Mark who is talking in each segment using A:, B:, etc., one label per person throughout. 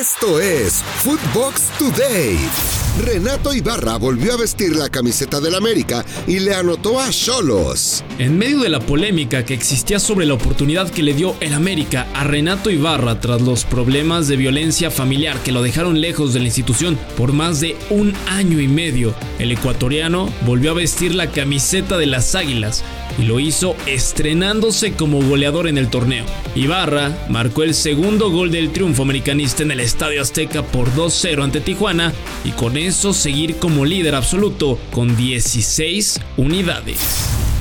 A: Esto es Footbox Today. Renato Ibarra volvió a vestir la camiseta del América y le anotó a Cholos.
B: En medio de la polémica que existía sobre la oportunidad que le dio el América a Renato Ibarra tras los problemas de violencia familiar que lo dejaron lejos de la institución por más de un año y medio, el ecuatoriano volvió a vestir la camiseta de las Águilas y lo hizo estrenándose como goleador en el torneo. Ibarra marcó el segundo gol del triunfo americanista en el Estadio Azteca por 2-0 ante Tijuana y con eso seguir como líder absoluto con 16 unidades.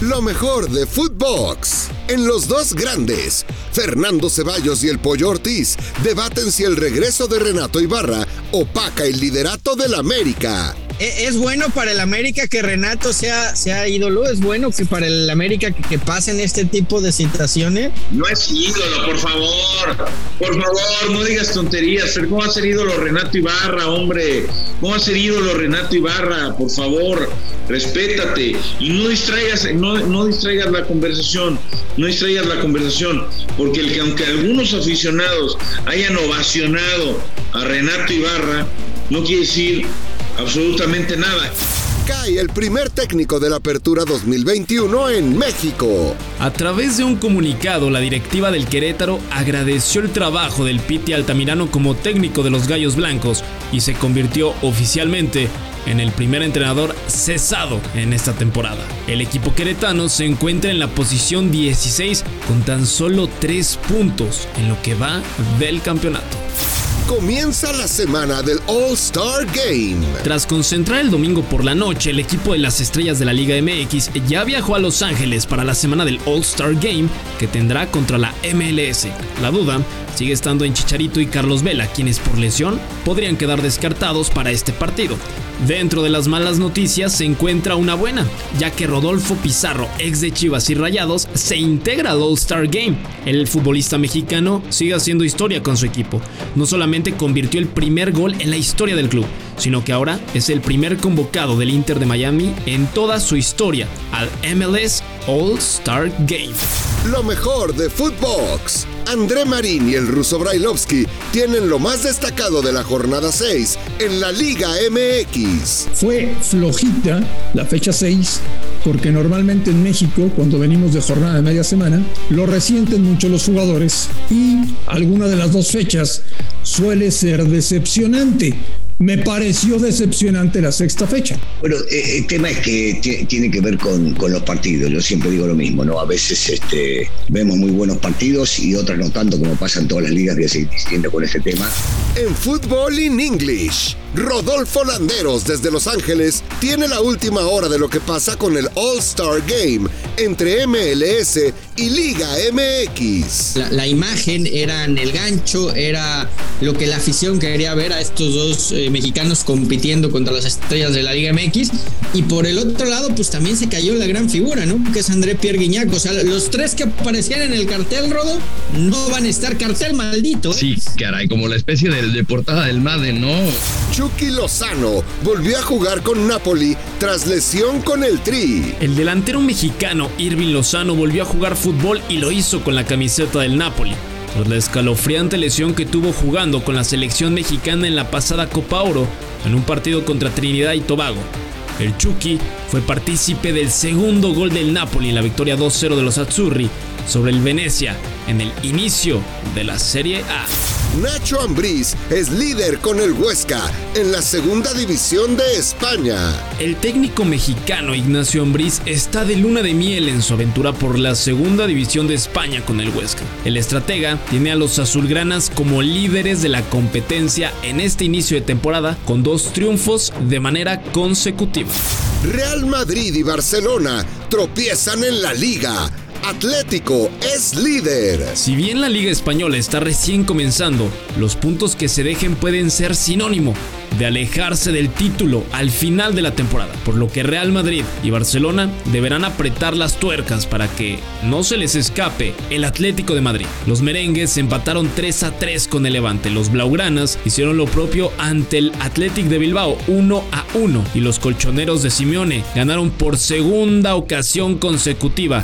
A: Lo mejor de Footbox. En los dos grandes, Fernando Ceballos y el Pollo Ortiz debaten si el regreso de Renato Ibarra opaca el liderato del América.
C: E, es bueno para el América que Renato sea, sea ídolo, es bueno que para el América que, pasen este tipo de situaciones.
D: No es ídolo, por favor, por favor, no digas tonterías. ¿Cómo va a ser ídolo Renato Ibarra, hombre? ¿Cómo va a ser ídolo Renato Ibarra? Por favor, respétate y no distraigas, no, no distraigas la conversación, no distraigas la conversación, porque el que aunque algunos aficionados hayan ovacionado a Renato Ibarra, no quiere decir absolutamente nada.
A: Cae el primer técnico de la Apertura 2021 en México.
B: A través de un comunicado, la directiva del Querétaro agradeció el trabajo del Piti Altamirano como técnico de los Gallos Blancos y se convirtió oficialmente en el primer entrenador cesado en esta temporada. El equipo queretano se encuentra en la posición 16 con tan solo 3 puntos en lo que va del campeonato.
A: Comienza la semana del All-Star Game.
B: Tras concentrar el domingo por la noche, el equipo de las estrellas de la Liga MX ya viajó a Los Ángeles para la semana del All-Star Game que tendrá contra la MLS. La duda sigue estando en Chicharito y Carlos Vela, quienes por lesión podrían quedar descartados para este partido. Dentro de las malas noticias se encuentra una buena, ya que Rodolfo Pizarro, ex de Chivas y Rayados, se integra al All-Star Game. El futbolista mexicano sigue haciendo historia con su equipo. No solamente convirtió el primer gol en la historia del club, sino que ahora es el primer convocado del Inter de Miami en toda su historia al MLS All-Star Game.
A: Lo mejor de Footbox. André Marín y el ruso Brailovsky tienen lo más destacado de la jornada 6 en la Liga MX.
E: Fue flojita la fecha 6 porque normalmente en México, cuando venimos de jornada de media semana, lo resienten mucho los jugadores y alguna de las dos fechas suele ser decepcionante. Me pareció decepcionante la sexta fecha.
F: Bueno, eh, el tema es que tiene que ver con, con, los partidos. Yo siempre digo lo mismo, ¿no? A veces este, vemos muy buenos partidos y otras no tanto, como pasa en todas las ligas. Voy a seguir diciendo con este tema.
A: En Fútbol in English, Rodolfo Landeros desde Los Ángeles tiene la última hora de lo que pasa con el All-Star Game entre MLS y Liga MX.
C: La, imagen era en el gancho, era lo que la afición quería ver a estos dos eh, mexicanos compitiendo contra las estrellas de la Liga MX. Y por el otro lado, pues también se cayó la gran figura, ¿no? Que es André Pierre Guignac. O sea, los tres que aparecían en el cartel, Rodo, no van a estar cartel maldito. ¿eh?
G: Sí, caray, como la especie de, de portada del MADE, ¿no?
A: Chucky Lozano volvió a jugar con Napoli tras lesión con el Tri.
B: El delantero mexicano Irving Lozano volvió a jugar fútbol y lo hizo con la camiseta del Napoli tras la escalofriante lesión que tuvo jugando con la selección mexicana en la pasada Copa Oro en un partido contra Trinidad y Tobago. El Chucky fue partícipe del segundo gol del Napoli en la victoria 2-0 de los Azzurri sobre el Venecia en el inicio de la Serie A.
A: Nacho Ambriz es líder con el Huesca en la segunda división de España.
B: El técnico mexicano Ignacio Ambriz está de luna de miel en su aventura por la segunda división de España con el Huesca. El estratega tiene a los azulgranas como líderes de la competencia en este inicio de temporada con dos triunfos de manera consecutiva.
A: Real Madrid y Barcelona tropiezan en la liga Atlético es líder.
B: Si bien la Liga Española está recién comenzando, los puntos que se dejen pueden ser sinónimo de alejarse del título al final de la temporada, por lo que Real Madrid y Barcelona deberán apretar las tuercas para que no se les escape el Atlético de Madrid. Los merengues empataron 3 a 3 con el Levante, los blaugranas hicieron lo propio ante el Athletic de Bilbao 1 a 1 y los colchoneros de Simeone ganaron por segunda ocasión consecutiva.